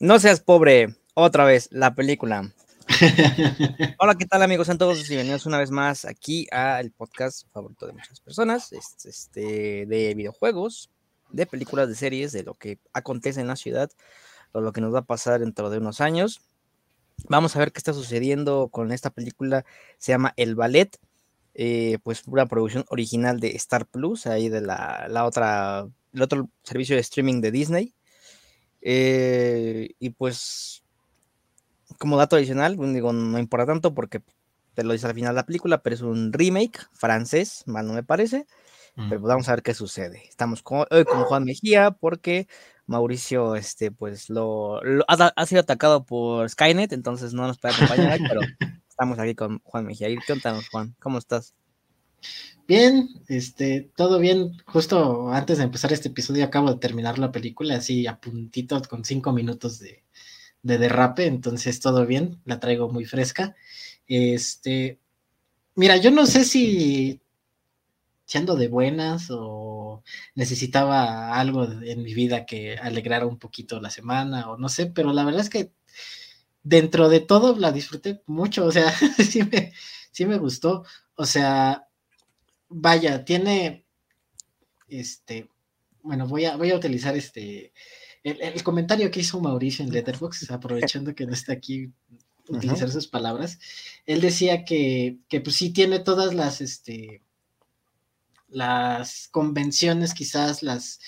No seas pobre, otra vez, la película. Hola, ¿qué tal amigos? Sean todos bienvenidos una vez más aquí al podcast favorito de muchas personas, este, de videojuegos, de películas, de series, de lo que acontece en la ciudad, o lo que nos va a pasar dentro de unos años. Vamos a ver qué está sucediendo con esta película, se llama El Ballet, eh, pues una producción original de Star Plus, ahí de la, la otra, el otro servicio de streaming de Disney. Eh, y pues, como dato adicional, digo, no importa tanto porque te lo dice al final de la película, pero es un remake francés, mal no me parece. Pero pues, vamos a ver qué sucede. Estamos con, hoy con Juan Mejía porque Mauricio, este, pues lo, ha, sido atacado por Skynet, entonces no nos puede acompañar, pero estamos aquí con Juan Mejía. Y cuéntanos, Juan, ¿cómo estás? Bien, este, todo bien. Justo antes de empezar este episodio acabo de terminar la película, así a puntito con cinco minutos de, derrape, entonces todo bien, la traigo muy fresca. Este, mira, yo no sé si, ando de buenas o necesitaba algo en mi vida que alegrara un poquito la semana o no sé, pero la verdad es que dentro de todo la disfruté mucho, o sea, sí me, sí me gustó, o sea, vaya, tiene, este, bueno, voy a, voy a utilizar este, el, comentario que hizo Mauricio en Letterboxd, aprovechando que no está aquí, utilizar sus palabras. Él decía que, que pues sí tiene todas las, este, las convenciones, quizás las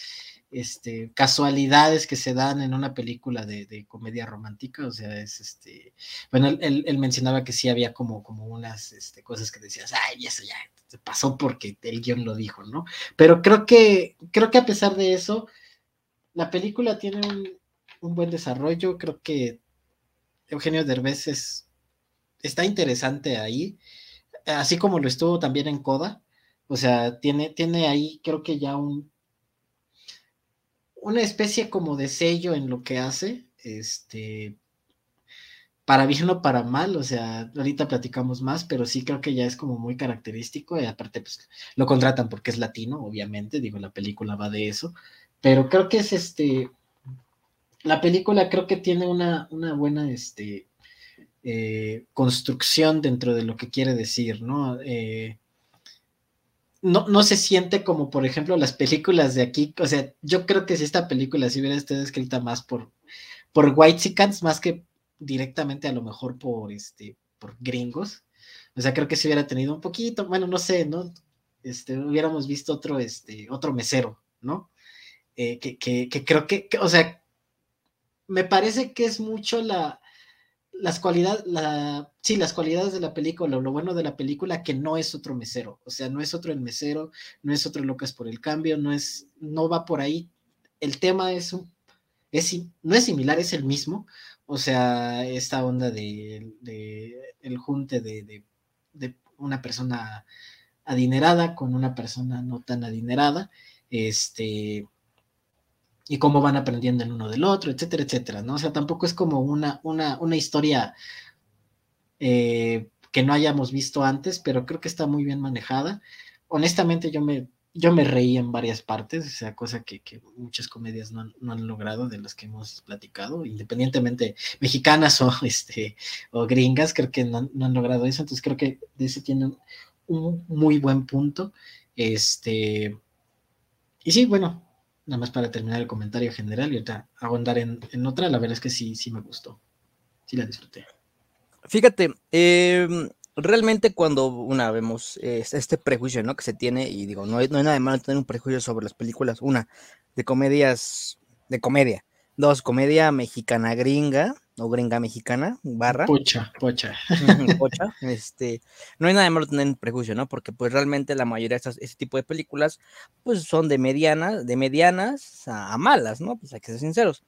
este, casualidades que se dan en una película de, comedia romántica, o sea, es este, bueno, él, mencionaba que sí había como, como unas este, cosas que decías, ay, eso ya se pasó porque el guion lo dijo, ¿no? Pero creo que, creo que a pesar de eso, la película tiene un, buen desarrollo, creo que Eugenio Derbez es, está interesante ahí, así como lo estuvo también en Coda, o sea, tiene, tiene ahí creo que ya un, una especie como de sello en lo que hace, este, para bien o para mal, o sea, ahorita platicamos más, pero sí creo que ya es como muy característico y aparte pues lo contratan porque es latino, obviamente, digo, la película va de eso, pero creo que es este, la película creo que tiene una, una buena, este, eh, construcción dentro de lo que quiere decir, ¿no? Eh, no, no se siente como, por ejemplo, las películas de aquí. O sea, yo creo que si esta película si hubiera estado escrita más por, por White más que directamente a lo mejor por este, por gringos. O sea, creo que si hubiera tenido un poquito, bueno, no sé, ¿no? Este, hubiéramos visto otro, este, otro mesero, ¿no? Eh, que, que, que, creo que, o sea, me parece que es mucho la, las cualidades, la, sí, las cualidades de la película, lo bueno de la película, que no es otro mesero, o sea, no es otro el mesero, no es otro Locas por el cambio, no es, no va por ahí. El tema es es, no es similar, es el mismo, o sea, esta onda de, el junte de, de, una persona adinerada con una persona no tan adinerada, este, y cómo van aprendiendo el uno del otro, etcétera, etcétera, ¿no? O sea, tampoco es como una, una, una historia eh, que no hayamos visto antes, pero creo que está muy bien manejada. Honestamente, yo me, yo me reí en varias partes, o sea, cosa que, muchas comedias no han, logrado de las que hemos platicado, independientemente mexicanas o, este, o gringas, creo que no, han logrado eso, entonces creo que ese tiene un, un muy buen punto. Este, y sí, bueno, nada más para terminar el comentario general y ahorita ahondar en, en otra, la verdad es que sí, sí me gustó, sí la disfruté. Fíjate, em, realmente cuando una vemos este prejuicio, ¿no? Que se tiene, y digo, no hay, no hay nada de malo tener un prejuicio sobre las películas, una, de comedias, de comedia, dos, comedia mexicana gringa, o gringa mexicana, barra. Pocha, pocha. pocha. Este, no hay nada de malo tener prejuicio, ¿no? Porque pues realmente la mayoría de este tipo de películas, pues son de medianas, de medianas a, malas, ¿no? Pues hay que ser sinceros.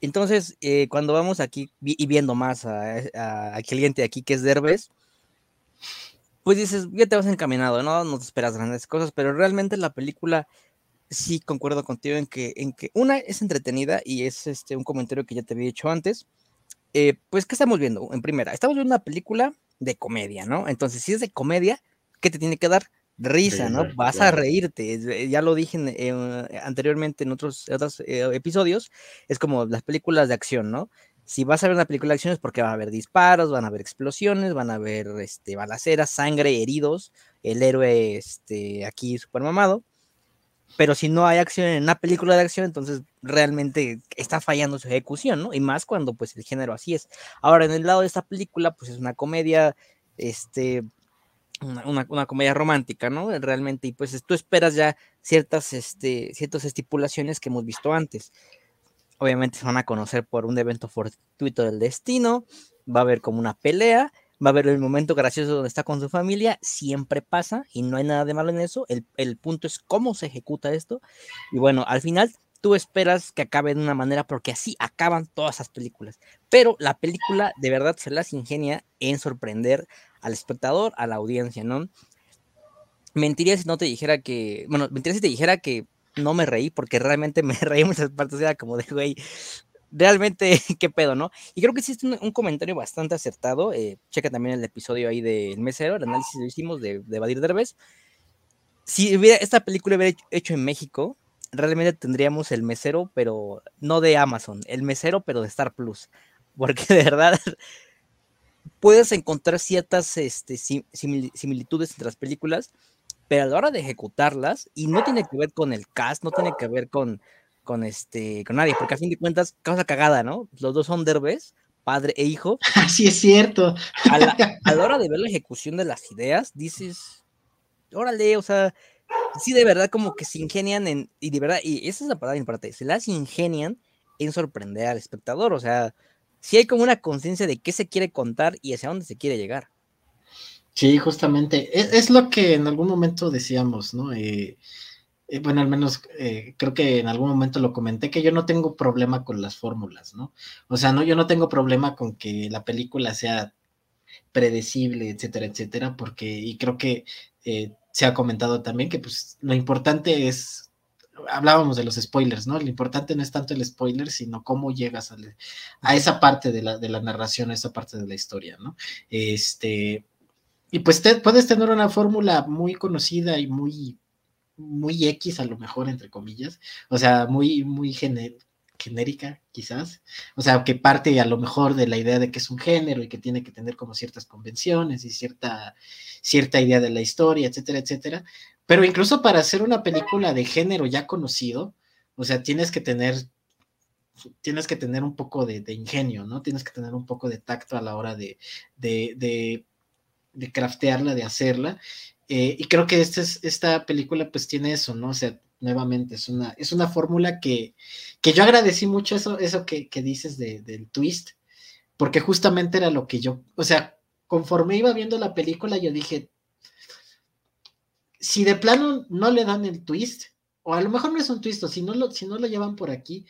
Entonces, eh, cuando vamos aquí y viendo más a, a, cliente aquí que es Derbez, pues dices, ya te vas encaminado, ¿no? No te esperas grandes cosas, pero realmente la película sí concuerdo contigo en que, en que una es entretenida y es este, un comentario que ya te había dicho antes. Eh, pues, ¿qué estamos viendo? En primera, estamos viendo una película de comedia, ¿no? Entonces, si es de comedia, ¿qué te tiene que dar? risa, ¿no? Vas a reírte. Eh, ya lo dije anteriormente en otros, otros eh, episodios. Es como las películas de acción, ¿no? Si vas a ver una película de acción es porque va a haber disparos, van a haber explosiones, van a haber este, balaceras, sangre, heridos, el héroe este, aquí super mamado. Pero si no hay acción en una película de acción, entonces realmente está fallando su ejecución, ¿no? Y más cuando pues el género así es. Ahora, en el lado de esta película, pues es una comedia, este, una, comedia romántica, ¿no? Realmente, y pues tú esperas ya ciertas, este, ciertas estipulaciones que hemos visto antes. Obviamente se van a conocer por un evento fortuito del destino, va a haber como una pelea, va a haber el momento gracioso donde está con su familia, siempre pasa y no hay nada de malo en eso, el, el punto es cómo se ejecuta esto, y bueno, al final tú esperas que acabe de una manera porque así acaban todas esas películas. Pero la película de verdad se las ingenia en sorprender al espectador, a la audiencia, ¿no? Mentiría si no te dijera que, bueno, mentiría si te dijera que no me reí porque realmente me reí muchas partes, era como de, güey, realmente, qué pedo, ¿no? Y creo que existe un, comentario bastante acertado. Eh, checa también el episodio ahí del mesero, el análisis lo hicimos de, de Badir Derbez. Si hubiera, esta película hubiera hecho en México, realmente tendríamos el mesero, pero no de Amazon, el mesero, pero de Star Plus. Porque de verdad puedes encontrar ciertas este, similitudes entre las películas, pero a la hora de ejecutarlas, y no tiene que ver con el cast, no tiene que ver con, con, este, con nadie, porque a fin de cuentas, causa cagada, ¿no? Los dos son derbés, padre e hijo. Así es cierto. A la, a la hora de ver la ejecución de las ideas, dices, órale, o sea, sí, de verdad, como que se ingenian en, y de verdad, y esa es la palabra importante, se las ingenian en sorprender al espectador, o sea, si hay como una conciencia de qué se quiere contar y hacia dónde se quiere llegar. Sí, justamente, e, es, lo que en algún momento decíamos, ¿no? Eh, eh, bueno, al menos eh, creo que en algún momento lo comenté, que yo no tengo problema con las fórmulas, ¿no? O sea, no, yo no tengo problema con que la película sea predecible, etcétera, etcétera, porque, y creo que se ha comentado también que pues lo importante es, hablábamos de los spoilers, ¿no? Lo importante no es tanto el spoiler, sino cómo llegas a, esa parte de la, de la, narración, a esa parte de la historia, ¿no? Este, y pues puedes tener una fórmula muy conocida y muy, muy X a lo mejor, entre comillas, o sea, muy, muy genérica, quizás. O sea, que parte a lo mejor de la idea de que es un género y que tiene que tener como ciertas convenciones y cierta, cierta idea de la historia, etcétera, etcétera. Pero incluso para hacer una película de género ya conocido, o sea, tienes que tener tienes que tener un poco de, ingenio, ¿no? Tienes que tener un poco de tacto a la hora de, de, de, de craftearla, de hacerla. Eh, y creo que esta, esta película pues tiene eso, ¿no? O sea, nuevamente, es una, es una fórmula que, que yo agradecí mucho eso, eso que, dices del twist, porque justamente era lo que yo, o sea, conforme iba viendo la película, yo dije, si de plano no le dan el twist, o a lo mejor no es un twist, o si no lo, si no lo llevan por aquí,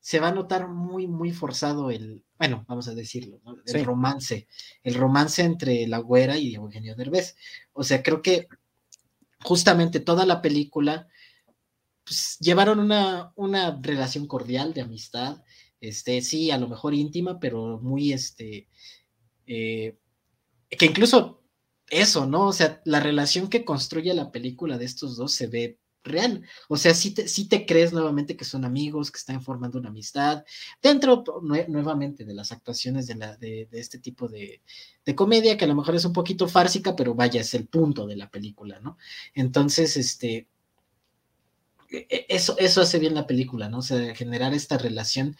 se va a notar muy, muy forzado el, bueno, vamos a decirlo, el romance, el romance entre la güera y Eugenio Derbez. O sea, creo que justamente toda la película pues, llevaron una, una relación cordial de amistad, este, sí, a lo mejor íntima, pero muy, este, eh, que incluso eso, ¿no? O sea, la relación que construye la película de estos dos se ve real. O sea, si te, te crees nuevamente que son amigos, que están formando una amistad, dentro nuevamente de las actuaciones de, la, de, este tipo de, de, comedia, que a lo mejor es un poquito fársica, pero vaya, es el punto de la película, ¿no? Entonces, este, e, e, eso, eso hace bien la película, ¿no? O sea, generar esta relación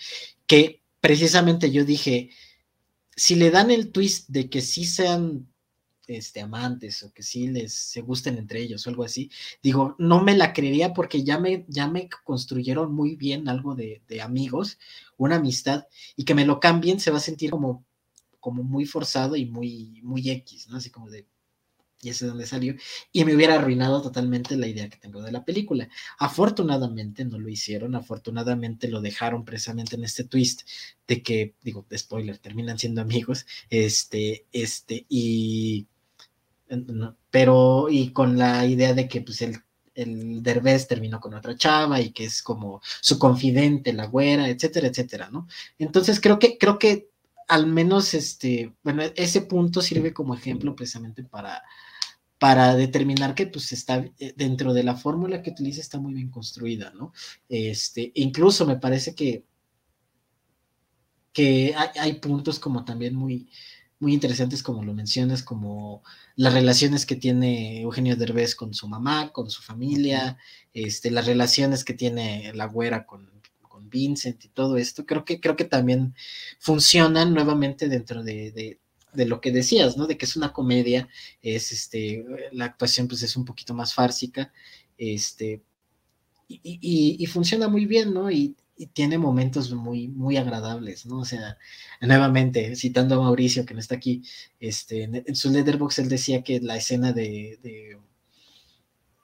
que precisamente yo dije, si le dan el twist de que sí sean este, amantes o que sí les se gusten entre ellos o algo así, digo, no me la creería porque ya me, ya me construyeron muy bien algo de, de amigos, una amistad, y que me lo cambien se va a sentir como, como muy forzado y muy, muy X, ¿no? Así como de, y ese es donde salió, y me hubiera arruinado totalmente la idea que tengo de la película. Afortunadamente no lo hicieron, afortunadamente lo dejaron precisamente en este twist de que, digo, spoiler, terminan siendo amigos, este, este, y, pero, y con la idea de que, pues, el, el Derbez terminó con otra chava y que es como su confidente, la güera, etcétera, etcétera, ¿no? Entonces creo que, creo que al menos este, bueno, ese punto sirve como ejemplo precisamente para, para determinar que pues está eh, dentro de la fórmula que utiliza está muy bien construida, ¿no? Este, incluso me parece que, que hay, puntos como también muy, muy interesantes, como lo mencionas, como las relaciones que tiene Eugenio Derbez con su mamá, con su familia, este, las relaciones que tiene la güera con, con Vincent y todo esto, creo que, creo que también funcionan nuevamente dentro de, de lo que decías, ¿no? De que es una comedia, es este, la actuación pues es un poquito más fársica, este, y, funciona muy bien, ¿no? Y, tiene momentos muy, muy agradables, ¿no? O sea, nuevamente, citando a Mauricio, que no está aquí, este, en, su letterbox él decía que la escena de,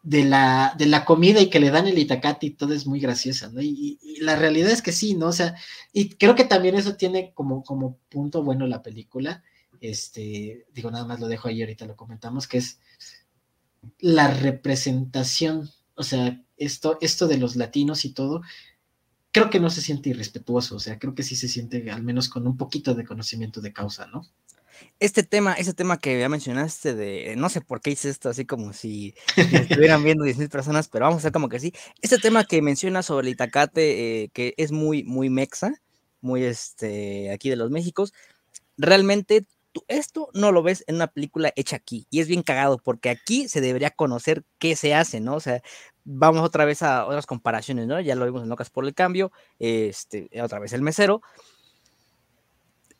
de la, de la comida y que le dan el itacate y todo es muy graciosa, ¿no? Y, y, la realidad es que sí, ¿no? O sea, y creo que también eso tiene como, como punto bueno la película, este, digo, nada más lo dejo ahí, ahorita lo comentamos, que es la representación, o sea, esto, esto de los latinos y todo, creo que no se siente irrespetuoso, o sea, creo que sí se siente al menos con un poquito de conocimiento de causa, ¿no? Este tema, ese tema que ya mencionaste de, no sé por qué hice esto así como si, estuvieran viendo 10.000 personas, pero vamos a hacer como que sí. Este tema que mencionas sobre el Itacate, eh, que es muy, muy mexa, muy este, aquí de los Méxicos, realmente esto no lo ves en una película hecha aquí. Y es bien cagado porque aquí se debería conocer qué se hace, ¿no? O sea, vamos otra vez a otras comparaciones, ¿no? Ya lo vimos en Locas por el Cambio, este, otra vez el mesero.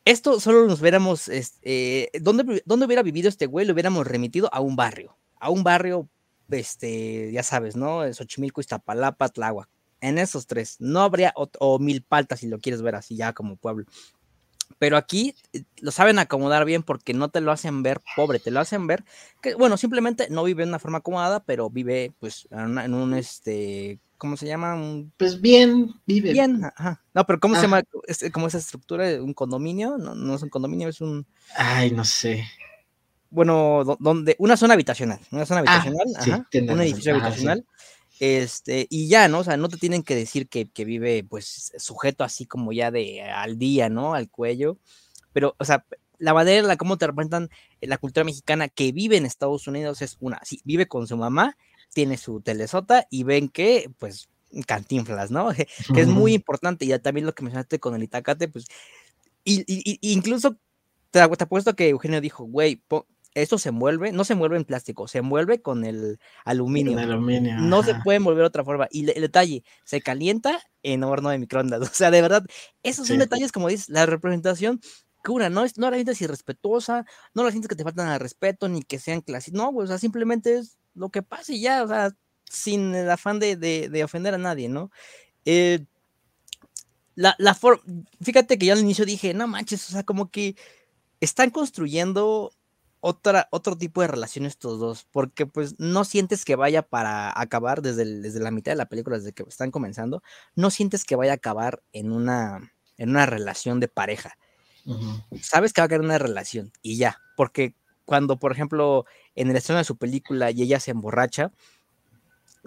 Esto solo nos hubiéramos, este, ¿dónde, ¿dónde, hubiera vivido este güey? Lo hubiéramos remitido a un barrio, a un barrio, este, ya sabes, ¿no? Xochimilco, Iztapalapa, Tláhuac. En esos tres, no habría, o, o Milpalta, si lo quieres ver así ya como pueblo pero aquí eh, lo saben acomodar bien porque no te lo hacen ver pobre, te lo hacen ver que, bueno, simplemente no vive de una forma acomodada, pero vive, pues, en, un, este, ¿cómo se llama? pues bien, vive. Bien, ajá. No, pero ¿cómo se llama? como esa estructura, un condominio, no, no es un condominio, es un... Ay, no sé. Bueno, donde, una zona habitacional, una zona ah, habitacional, ajá, un edificio habitacional. Este, y ya, ¿no? O sea, no te tienen que decir que, vive, pues, sujeto así como ya de al día, ¿no? Al cuello. Pero, o sea, la manera en la cómo te representan la cultura mexicana que vive en Estados Unidos es una, sí, vive con su mamá, tiene su telesota y ven que, pues, cantinflas, ¿no? que es muy importante. Y ya también lo que mencionaste con el Itacate, pues, y, incluso te, te apuesto que Eugenio dijo, güey, esto se envuelve, no se envuelve en plástico, se envuelve con el aluminio. no se puede envolver de otra forma. Y el detalle, se calienta en horno de microondas. O sea, de verdad, esos son detalles, como dices, la representación cura, no, es, no la sientes irrespetuosa, no la sientes que te faltan al respeto, ni que sean clásicos, no, o sea, simplemente es lo que pasa y ya, o sea, sin el afán de, ofender a nadie, ¿no? Eh, la, la forma, fíjate que yo al inicio dije, no manches, o sea, como que están construyendo otra, otro tipo de relación estos dos, porque pues no sientes que vaya para acabar desde, desde la mitad de la película, desde que están comenzando, no sientes que vaya a acabar en una, en una relación de pareja. Sabes que va a quedar una relación y ya, porque cuando, por ejemplo, en el estreno de su película y ella se emborracha,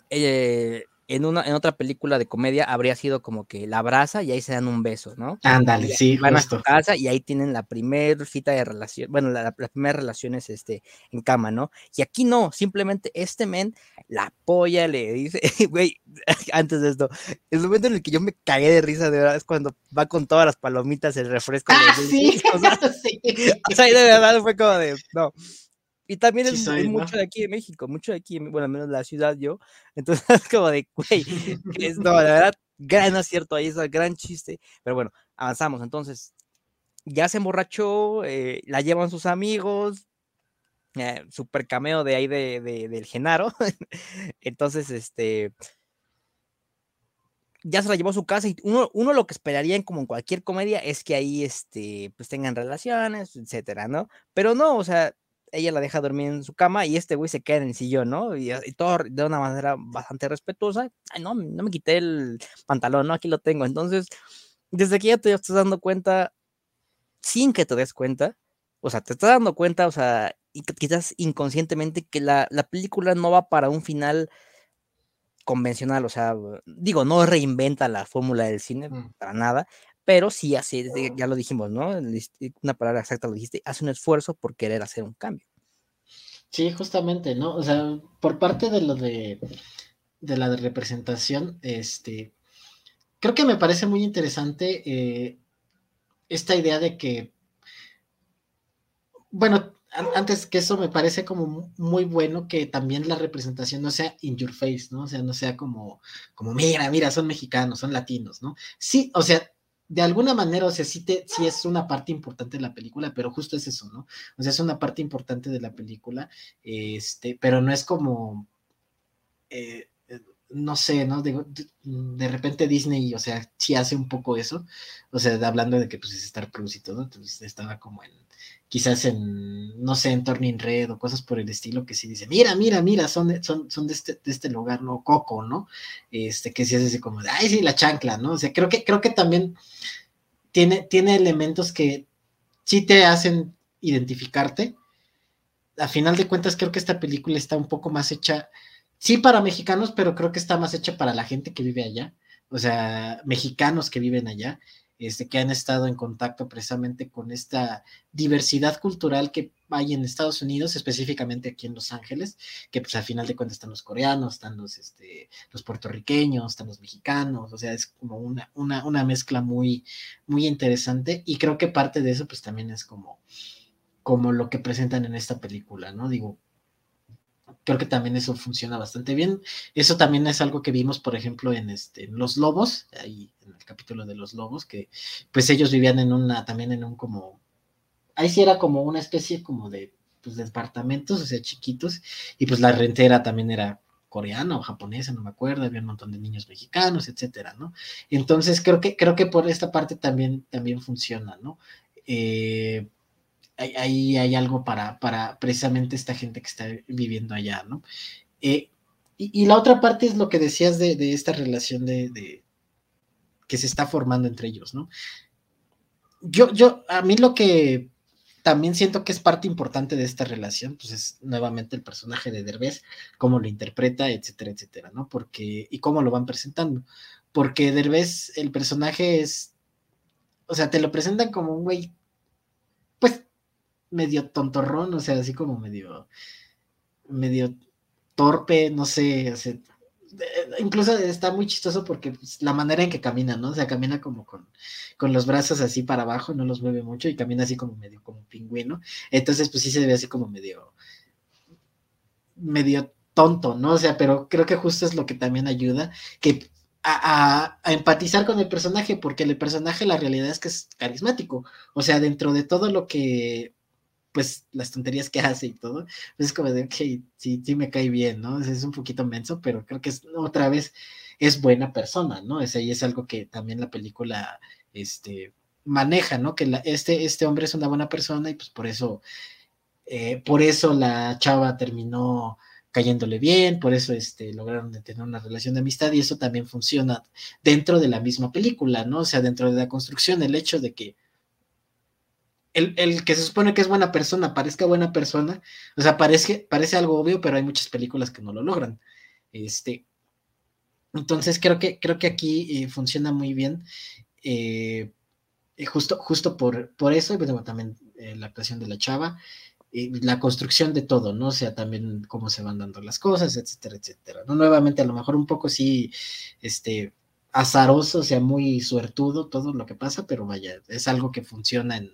eh, en, una, en otra película de comedia habría sido como que la abraza y ahí se dan un beso, ¿no? Ándale, sí, Van a su casa y ahí tienen la primera cita de relación, bueno, las la primeras relaciones este, en cama, ¿no? Y aquí no, simplemente este men la apoya, le dice, güey, antes de esto, el momento en el que yo me cagué de risa de verdad es cuando va con todas las palomitas, el refresco. Ah, sí, sí. O sea, de verdad fue como de, no, y también es, mucho de aquí de México, mucho de aquí, bueno, al menos la ciudad yo. Entonces, como de, güey, es, no, la verdad, gran acierto ahí, es un gran chiste. Pero bueno, avanzamos. Entonces, ya se emborrachó, eh, la llevan sus amigos, eh, super cameo de ahí de, del Genaro. Entonces, este, ya se la llevó a su casa y uno, uno lo que esperaría en como en cualquier comedia es que ahí, este, pues tengan relaciones, etcétera, ¿no? Pero no, o sea, ella la deja dormir en su cama y este güey se queda en el sillón, ¿no? Y, todo de una manera bastante respetuosa. Ay, no, no me quité el pantalón, ¿no? Aquí lo tengo. Entonces, desde que ya te estás dando cuenta, sin que te des cuenta, o sea, te estás dando cuenta, o sea, y quizás inconscientemente que la, la película no va para un final convencional, o sea, digo, no reinventa la fórmula del cine mm. para nada, pero sí así, ya lo dijimos, ¿no? Una palabra exacta lo dijiste, hace un esfuerzo por querer hacer un cambio. Sí, justamente, ¿no? O sea, por parte de lo de, de la representación, este, creo que me parece muy interesante eh, esta idea de que, bueno, antes que eso me parece como muy bueno que también la representación no sea in your face, ¿no? O sea, no sea como, como mira, mira, son mexicanos, son latinos, ¿no? Sí, o sea, de alguna manera, o sea, sí, te, sí es una parte importante de la película, pero justo es eso, ¿no? O sea, es una parte importante de la película, este, pero no es como, eh, eh, no sé, ¿no? De, de, repente Disney, o sea, sí hace un poco eso, o sea, hablando de que pues es Star Plus y todo, entonces estaba como en, quizás en, no sé, en Turning Red o cosas por el estilo, que sí dice, mira, mira, mira, son de, son, son de, este, de este lugar, ¿no? Coco, ¿no? Este, que sí es así como ay, sí, la chancla, ¿no? O sea, creo que, creo que también tiene, tiene elementos que sí te hacen identificarte. A final de cuentas, creo que esta película está un poco más hecha, sí para mexicanos, pero creo que está más hecha para la gente que vive allá, o sea, mexicanos que viven allá este, que han estado en contacto precisamente con esta diversidad cultural que hay en Estados Unidos, específicamente aquí en Los Ángeles, que pues al final de cuentas están los coreanos, están los, este, los puertorriqueños, están los mexicanos, o sea, es como una, una, una mezcla muy, muy interesante y creo que parte de eso pues también es como, como lo que presentan en esta película, ¿no? Digo, creo que también eso funciona bastante bien. Eso también es algo que vimos, por ejemplo, en este, Los Lobos, ahí en el capítulo de Los Lobos, que pues ellos vivían en una, también en un como, ahí sí era como una especie como de, pues, departamentos, o sea, chiquitos, y pues la rentera también era coreana o japonesa, no me acuerdo, había un montón de niños mexicanos, etcétera, ¿no? Entonces creo que, creo que por esta parte también, también funciona, ¿no? Eh, ahí hay algo para, para precisamente esta gente que está viviendo allá, ¿no? Eh, y, la otra parte es lo que decías de, esta relación de, que se está formando entre ellos, ¿no? Yo, yo, a mí lo que también siento que es parte importante de esta relación, pues es nuevamente el personaje de Derbez, cómo lo interpreta, etcétera, etcétera, ¿no? Porque, y cómo lo van presentando. Porque Derbez, el personaje es, o sea, te lo presentan como un güey, medio tontorrón, o sea, así como medio, medio torpe, no sé, incluso está muy chistoso porque pues, la manera en que camina, ¿no? O sea, camina como con, con los brazos así para abajo, no los mueve mucho y camina así como medio como pingüino. Entonces, pues sí se ve así como medio, medio tonto, ¿no? O sea, pero creo que justo es lo que también ayuda, que a, empatizar con el personaje, porque el personaje la realidad es que es carismático. O sea, dentro de todo lo que pues las tonterías que hace y todo, pues es como de, ok, sí, sí me cae bien, ¿no? Es, un poquito menso, pero creo que es, otra vez es buena persona, ¿no? Es, es algo que también la película, este, maneja, ¿no? Que este, este hombre es una buena persona y pues por eso, eh, por eso la chava terminó cayéndole bien, por eso este, lograron tener una relación de amistad y eso también funciona dentro de la misma película, ¿no? O sea, dentro de la construcción, el hecho de que el, que se supone que es buena persona parezca buena persona, o sea, parece, parece algo obvio, pero hay muchas películas que no lo logran. Este, entonces creo que, creo que aquí eh, funciona muy bien. Eh, justo, justo por, por eso, y bueno, también eh, la actuación de la chava, la construcción de todo, ¿no? O sea, también cómo se van dando las cosas, etcétera, etcétera. ¿no? Nuevamente, a lo mejor un poco sí, este, azaroso, o sea, muy suertudo todo lo que pasa, pero vaya, es algo que funciona en,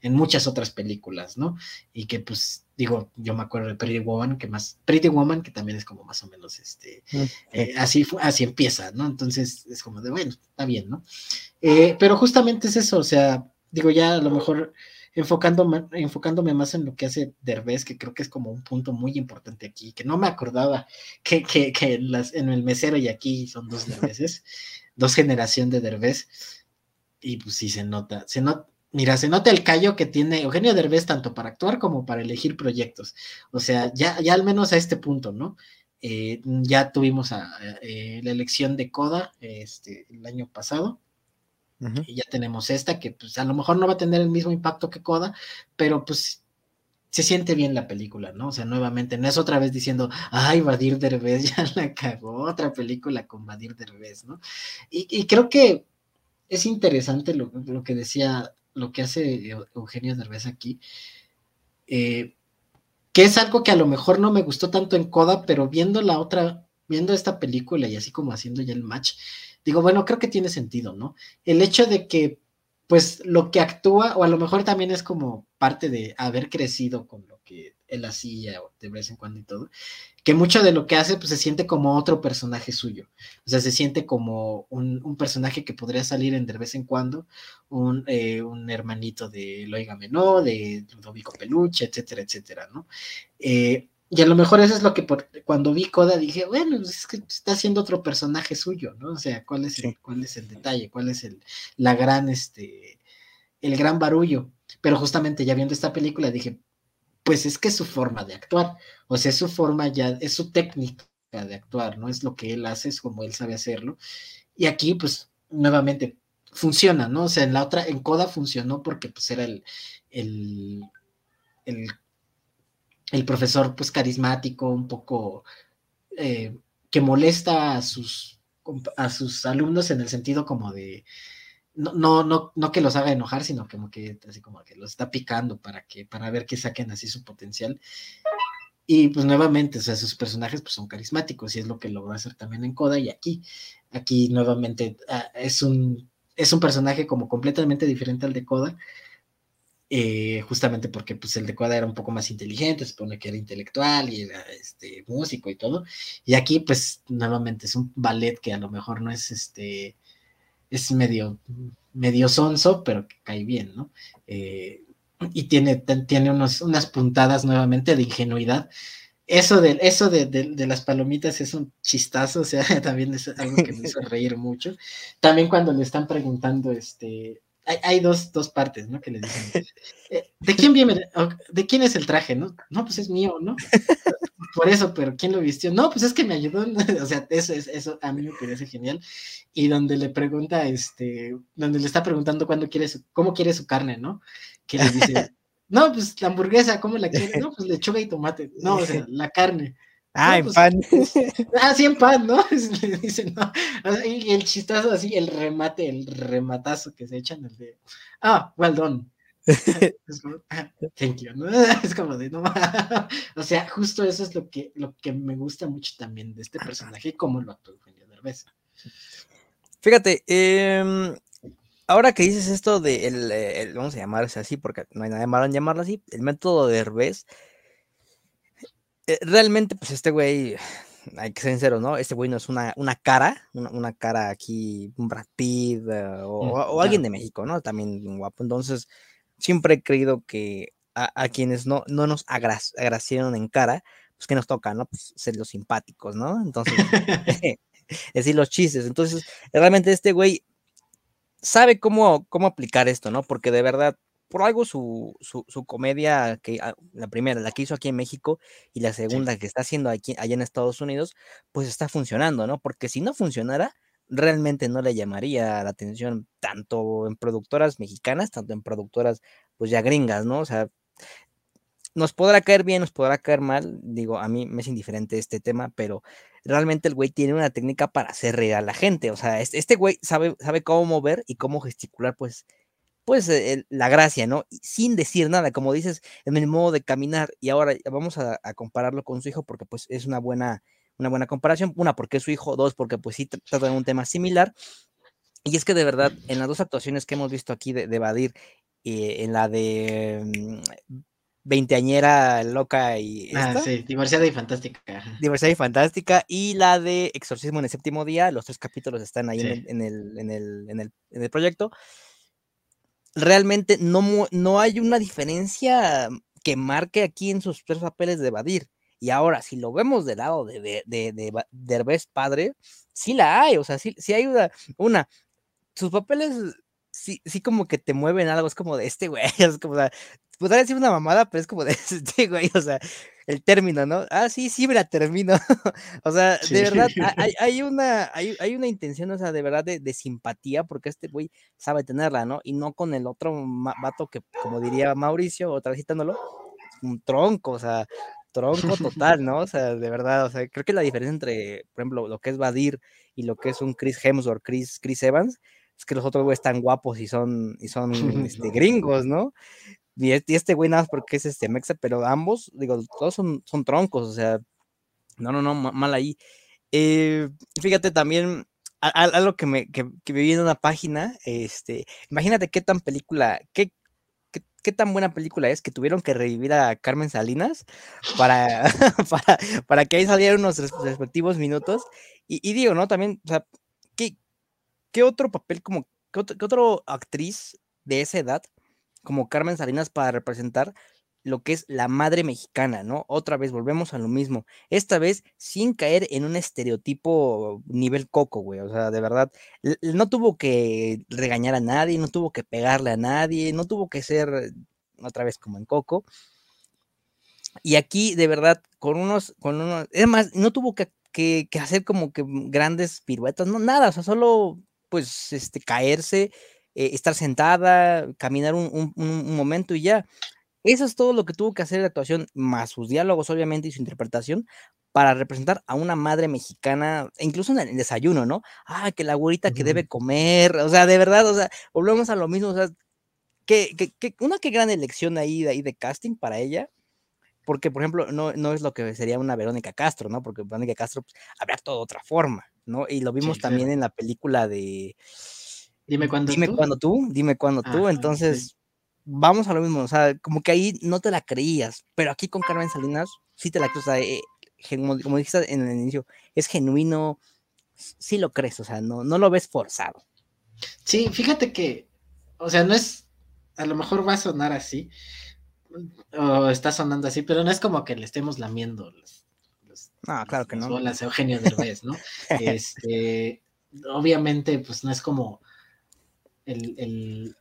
en, muchas otras películas, ¿no? Y que pues, digo, yo me acuerdo de Pretty Woman, que más, Pretty Woman, que también es como más o menos, este, mm, eh, así, así empieza, ¿no? Entonces es como de, bueno, está bien, ¿no? Eh, pero justamente es eso, o sea, digo, ya a lo mejor enfocándome, enfocándome más en lo que hace Derbez, que creo que es como un punto muy importante aquí, que no me acordaba que, que, que en, las, en, el mesero y aquí son dos Derbezes, dos generación de Derbez, y pues sí se nota, se nota, mira, se nota el callo que tiene Eugenio Derbez tanto para actuar como para elegir proyectos, o sea, ya, ya al menos a este punto, ¿no? Eh, ya tuvimos a, eh, la elección de Coda este, el año pasado, y ya tenemos esta que pues a lo mejor no va a tener el mismo impacto que Coda, pero pues se siente bien la película, ¿no? O sea, nuevamente, no es otra vez diciendo, ay, Vadir Derbez ya la cagó, otra película con Vadir Derbez, ¿no? Y, creo que es interesante lo, que decía, lo que hace Eugenio Derbez aquí, eh, que es algo que a lo mejor no me gustó tanto en Coda, pero viendo la otra, viendo esta película y así como haciendo ya el match, digo, bueno, creo que tiene sentido, ¿no? El hecho de que, pues, lo que actúa, o a lo mejor también es como parte de haber crecido con lo que él hacía de vez en cuando y todo, que mucho de lo que hace pues se siente como otro personaje suyo, o sea, se siente como un, personaje que podría salir en de vez en cuando, un, eh, un hermanito de Loiga Menó, de Ludovico Peluche, etcétera, etcétera, ¿no? Eh, y a lo mejor eso es lo que cuando vi Coda dije, bueno, pues, es que está haciendo otro personaje suyo, ¿no? O sea, ¿cuál es el, cuál es el detalle? ¿Cuál es el, la gran, este, el gran barullo? Pero justamente ya viendo esta película dije, pues es que es su forma de actuar, o sea, es su forma ya, es su técnica de actuar, ¿no? Es lo que él hace, es como él sabe hacerlo. Y aquí, pues, nuevamente, funciona, ¿no? O sea, en la otra, en Coda funcionó porque pues era el, el, el, profesor, pues, carismático, un poco, eh, que molesta a sus, a sus alumnos en el sentido como de, no, no, no, no que los haga enojar, sino como que así como que los está picando para que, para ver que saquen así su potencial. Y pues nuevamente, o sea, sus personajes pues son carismáticos y es lo que logró hacer también en Coda y aquí, aquí nuevamente ah, es un, es un personaje como completamente diferente al de Coda, eh, justamente porque pues el de Coda era un poco más inteligente, se supone que era intelectual y era este, músico y todo, y aquí pues nuevamente es un ballet que a lo mejor no es este es medio, medio sonso, pero que cae bien, ¿no? Eh, y tiene, tiene unos, unas puntadas nuevamente de ingenuidad. Eso, de, eso de, de, las palomitas es un chistazo, o sea, también es algo que me hizo reír mucho. También cuando le están preguntando, este, hay, hay dos, dos, partes, ¿no? Que le dicen, eh, ¿de quién viene? ¿De quién es el traje, no? No, pues es mío, ¿no? Por eso, pero ¿quién lo vistió? No, pues es que me ayudó, o sea, eso, es, eso a mí me parece genial. Y donde le pregunta, este, donde le está preguntando cuándo quiere su, cómo quiere su carne, ¿no? Que le dice, no, pues la hamburguesa, ¿cómo la quiere? No, pues lechuga y tomate. No, o sea, la carne. Ah, en pues, pan. ah, sí, en pan, ¿no? Le dicen, no. Y el chistazo así, el remate, el rematazo que se echan, el de, ah, well done. es como, ah, thank you, ¿no? Es como de, no, o sea, justo eso es lo que, lo que me gusta mucho también de este personaje y cómo lo actúa Eugenio Derbez. Fíjate, eh, ahora que dices esto de, el, vamos a llamarse así, porque no hay nada de malo en llamarlo así, el método de Derbez, realmente, pues este güey, hay que ser sincero, ¿no? Este güey no es una, una cara, una, cara aquí, un Brad Pitt eh, o, mm, alguien de México, ¿no? También guapo. Entonces, siempre he creído que a, quienes no, no nos agraciaron en cara, pues que nos toca, ¿no? Pues ser los simpáticos, ¿no? Entonces, decir los chistes. Entonces, realmente este güey sabe cómo, cómo aplicar esto, ¿no? Porque de verdad por algo su, comedia, que ah, la primera, la que hizo aquí en México, y la segunda que está haciendo aquí, allá en Estados Unidos, pues está funcionando, ¿no? Porque si no funcionara, realmente no le llamaría la atención tanto en productoras mexicanas, tanto en productoras, pues ya gringas, ¿no? O sea, nos podrá caer bien, nos podrá caer mal, digo, a mí me es indiferente este tema, pero realmente el güey tiene una técnica para hacer reír a la gente, o sea, este, güey sabe, sabe cómo mover y cómo gesticular, pues, pues la gracia, ¿no? sin decir nada, como dices, en el modo de caminar. Y ahora vamos a, compararlo con su hijo porque pues es una buena, una buena comparación. Una, porque es su hijo, dos, porque pues sí trata de un tema similar. Y es que de verdad, en las dos actuaciones que hemos visto aquí de, de Badir, eh, en la de mm, Veinteañera Loca y... Ah, sí, Divorciada y Fantástica. Divorciada y Fantástica, y la de Exorcismo en el séptimo día, los tres capítulos están ahí en, el, en, el, en, el, en el proyecto realmente no, no hay una diferencia que marque aquí en sus tres papeles de Badir. Y ahora, si lo vemos del lado de, de, de, de Derbez padre, sí la hay, o sea, sí, sí hay una, una, sus papeles sí, sí como que te mueven algo, es como de este güey, es como, o sea, podría decir una mamada, pero es como de este güey, o sea, el término, ¿no? Ah, sí, sí, me la termino. o sea, de verdad, hay, hay, una, hay, hay, una intención, o sea, de verdad, de, de, simpatía, porque este güey sabe tenerla, ¿no? Y no con el otro vato que, como diría Mauricio, otra vez citándolo, un tronco, o sea, tronco total, ¿no? O sea, de verdad, o sea, creo que la diferencia entre, por ejemplo, lo que es Badir y lo que es un Chris Hemsworth, Chris, Chris Evans, es que los otros güeyes están guapos y son, y son este, gringos, ¿no? Y este güey nada más porque es este Mexa, pero ambos, digo, todos son, son troncos, o sea, no, no, no, mal ahí. Eh, fíjate también, algo que me, que, que vi en una página, este, imagínate qué tan película, qué, qué, tan buena película es que tuvieron que revivir a Carmen Salinas para, para, para que ahí salieran unos respectivos minutos. Y, digo, ¿no? También, o sea, ¿qué, qué otro papel como, qué, otro, qué otro actriz de esa edad como Carmen Salinas para representar lo que es la madre mexicana, ¿no? Otra vez volvemos a lo mismo. Esta vez sin caer en un estereotipo nivel coco, güey. O sea, de verdad, no tuvo que regañar a nadie, no tuvo que pegarle a nadie, no tuvo que ser otra vez como en coco. Y aquí, de verdad, con unos, con unos, es no tuvo que, hacer como que grandes piruetas, no, nada, o sea, solo, pues, este, caerse, eh, estar sentada, caminar un, un momento y ya. Eso es todo lo que tuvo que hacer la actuación, más sus diálogos, obviamente, y su interpretación, para representar a una madre mexicana, incluso en el desayuno, ¿no? Ah, que la güerita que debe comer, o sea, de verdad, o sea, volvemos a lo mismo, o sea, que, una que gran elección ahí de, ahí de casting para ella, porque, por ejemplo, no, no es lo que sería una Verónica Castro, ¿no? Porque Verónica Castro pues, habría todo de otra forma, ¿no? Y lo vimos también en la película de... Dime cuándo dime tú. Cuándo tú, dime cuándo tú, entonces vamos a lo mismo, o sea, como que ahí no te la creías, pero aquí con Carmen Salinas sí te la crees, o sea, eh, como, dijiste en el inicio, es genuino, sí lo crees, o sea, no, no lo ves forzado. Sí, fíjate que, o sea, no es, a lo mejor va a sonar así, o está sonando así, pero no es como que le estemos lamiendo los, no, claro que no. Las Eugenio Derbez, ¿no? este, obviamente, pues no es como el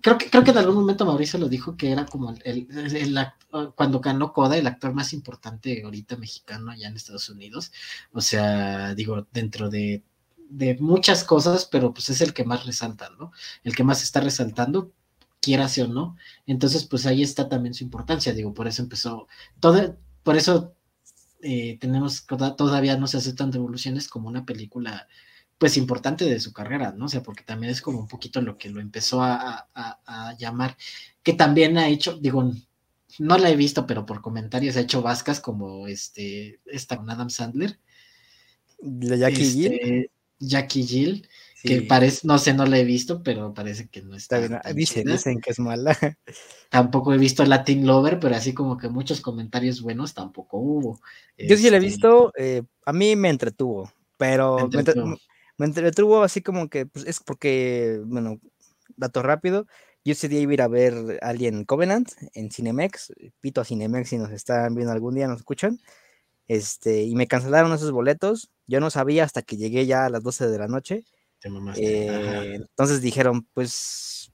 creo que, creo que en algún momento Mauricio lo dijo que era como el, cuando ganó Coda, el actor más importante ahorita mexicano allá en Estados Unidos. O sea, digo, dentro de, muchas cosas, pero pues es el que más resalta, ¿no? El que más está resaltando, quiera o no. Entonces, pues ahí está también su importancia, digo, por eso empezó, todo, por eso eh, tenemos, todavía no se aceptan devoluciones como una película pues importante de su carrera, ¿no? O sea, porque también es como un poquito lo que lo empezó a, llamar, que también ha hecho, digo, no la he visto, pero por comentarios ha hecho vascas como este, esta con Adam Sandler. ¿La Jackie? Este, Jackie Jill, que parece, no sé, no la he visto, pero parece que no está. bien. Dicen, dicen que es mala. Tampoco he visto Latin Lover, pero así como que muchos comentarios buenos tampoco hubo. Yo sí la he este visto, eh, a mí me entretuvo, pero me entretuvo así como que, pues es porque, bueno, dato rápido, yo ese día iba a ir a ver Alien Covenant en Cinemex, pito a Cinemex si nos están viendo algún día, nos escuchan, este, y me cancelaron esos boletos, yo no sabía hasta que llegué ya a las 12 de la noche, eh, entonces dijeron, pues,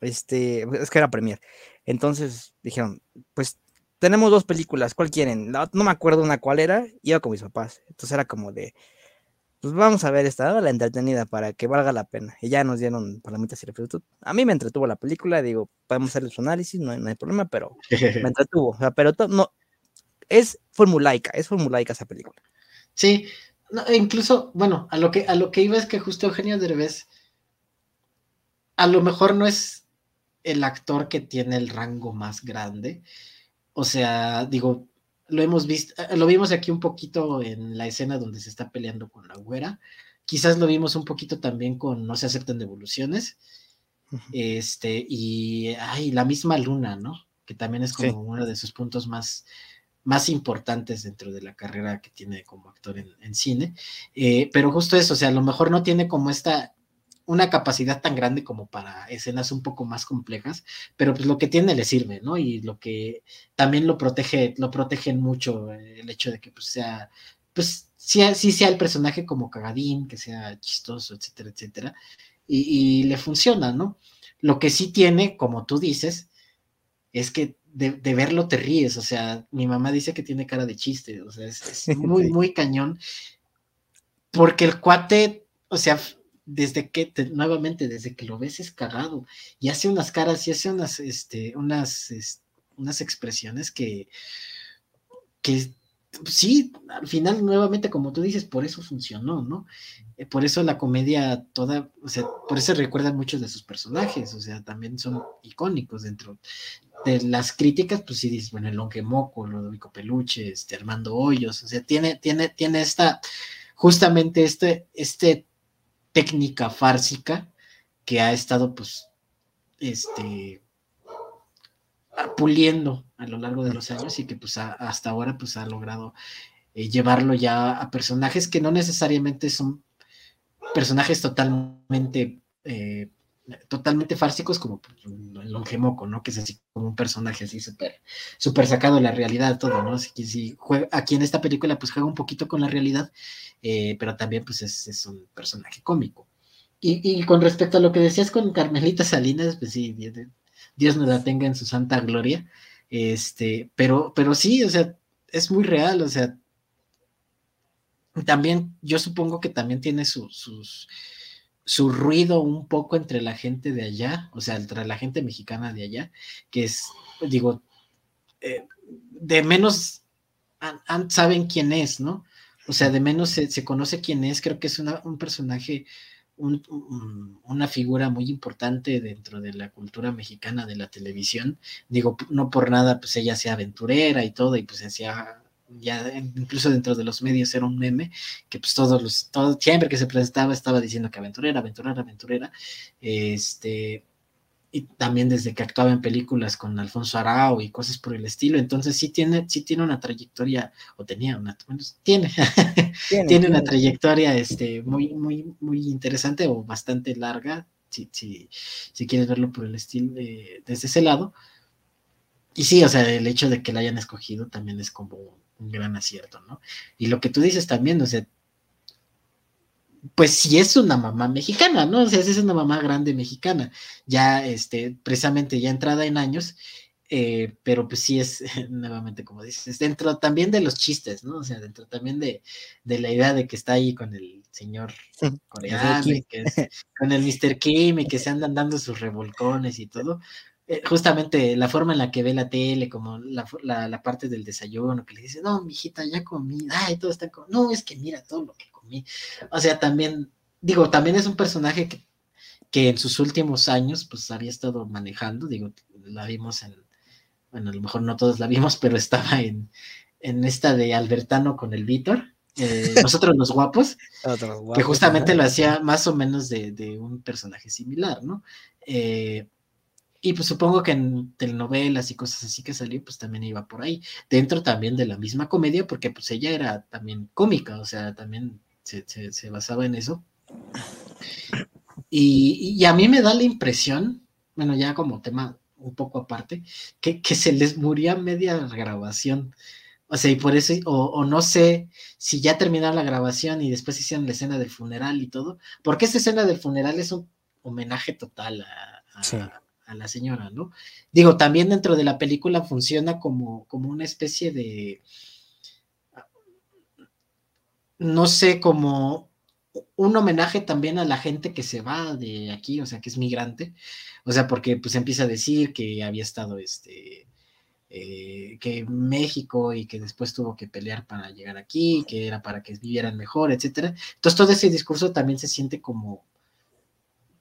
este, es que era premier, entonces dijeron, pues tenemos dos películas, ¿cuál quieren? No, no me acuerdo una cuál era, iba con mis papás, entonces era como de, pues vamos a ver esta, la entretenida para que valga la pena. Y ya nos dieron palomitas y refrescos. A mí me entretuvo la película, digo, podemos hacer su análisis, no hay, problema, pero me entretuvo. O sea, pero no, es formulaica, es formulaica esa película. Sí, e incluso, bueno, a lo que a lo que iba es que justo Eugenio Derbez a lo mejor no es el actor que tiene el rango más grande. O sea, digo, lo hemos visto, eh, lo vimos aquí un poquito en la escena donde se está peleando con la güera. Quizás lo vimos un poquito también con No se aceptan devoluciones. Este, y ay, la misma luna, ¿no? Que también es como uno de sus puntos más, más importantes dentro de la carrera que tiene como actor en, cine. Eh, pero justo eso, o sea, a lo mejor no tiene como esta una capacidad tan grande como para escenas un poco más complejas, pero pues lo que tiene le sirve, ¿no? Y lo que también lo protege, lo protegen mucho eh, el hecho de que pues sea, pues sí, sí sea el personaje como cagadín, que sea chistoso, etcétera, etcétera, y, le funciona, ¿no? Lo que sí tiene, como tú dices, es que de, verlo te ríes, o sea, mi mamá dice que tiene cara de chiste, o sea, es, es muy, muy cañón, porque el cuate, o sea, desde que, nuevamente, desde que lo ves es cagado y hace unas caras y hace unas, este, unas, unas expresiones que, que sí, al final, nuevamente, como tú dices, por eso funcionó, ¿no? Eh, por eso la comedia toda, o sea, por eso recuerdan muchos de sus personajes, o sea, también son icónicos dentro de las críticas, pues sí dices, bueno, el Longe Moco, Lodovico Peluche, este Armando Hoyos, o sea, tiene, tiene, tiene esta, justamente este, este técnica fársica que ha estado, pues, este, puliendo a lo largo de los años y que pues hasta ahora pues ha logrado eh, llevarlo ya a personajes que no necesariamente son personajes totalmente eh, totalmente fársicos como pues, el Longemoco, ¿no? Que es así como un personaje así súper súper sacado de la realidad todo, ¿no? Así sí, juega, aquí en esta película pues juega un poquito con la realidad, eh, pero también pues es, es un personaje cómico. Y, y, con respecto a lo que decías con Carmelita Salinas, pues sí, Dios nos la tenga en su santa gloria. Este, pero, pero sí, o sea, es muy real, o sea, también, yo supongo que también tiene su, sus, su ruido un poco entre la gente de allá, o sea, entre la gente mexicana de allá, que es, digo, eh, de menos saben quién es, ¿no? O sea, de menos se, se conoce quién es, creo que es una, un personaje una figura muy importante dentro de la cultura mexicana de la televisión. Digo, no por nada, pues ella sea aventurera y todo, y pues hacía ya incluso dentro de los medios era un meme que pues todos los todo, siempre que se presentaba estaba diciendo que aventurera aventurera aventurera este y también desde que actuaba en películas con Alfonso Arao y cosas por el estilo, entonces sí tiene, sí tiene una trayectoria, o tenía una, bueno, tiene, tiene, una trayectoria este, muy, muy, muy interesante o bastante larga, si, si, si quieres verlo por el estilo desde ese lado. Y sí, o sea, el hecho de que la hayan escogido también es como un gran acierto, ¿no? Y lo que tú dices también, o sea, pues sí es una mamá mexicana, ¿no? O sea, es una mamá grande mexicana, ya, este, precisamente ya entrada en años, eh, pero pues sí es, nuevamente, como dices, dentro también de los chistes, ¿no? O sea, dentro también de, la idea de que está ahí con el señor coreano, que con el Mr. Kim y que se andan dando sus revolcones y todo. Eh, justamente la forma en la que ve la tele, como la, la, parte del desayuno, que le dice, no, mijita, ya comí, ay, todo está como, no, es que mira todo lo que o sea, también, digo, también es un personaje que, que en sus últimos años, pues había estado manejando, digo, la vimos en, bueno, a lo mejor no todos la vimos, pero estaba en, en esta de Albertano con el Víctor. Eh, nosotros los guapos, que justamente lo hacía más o menos de, de un personaje similar, ¿no? Eh, y pues supongo que en telenovelas y cosas así que salió, pues también iba por ahí. Dentro también de la misma comedia, porque pues ella era también cómica, o sea, también se, basaba en eso. Y, a mí me da la impresión, bueno, ya como tema un poco aparte, que, se les moría media grabación. O sea, y por eso, o, no sé si ya terminaron la grabación y después hicieron la escena del funeral y todo, porque esa escena del funeral es un homenaje total a, a la señora, ¿no? Digo, también dentro de la película funciona como, como una especie de, no sé, como un homenaje también a la gente que se va de aquí, o sea, que es migrante, o sea, porque pues empieza a decir que había estado este, eh, que México y que después tuvo que pelear para llegar aquí, que era para que vivieran mejor, etcétera. Entonces todo ese discurso también se siente como,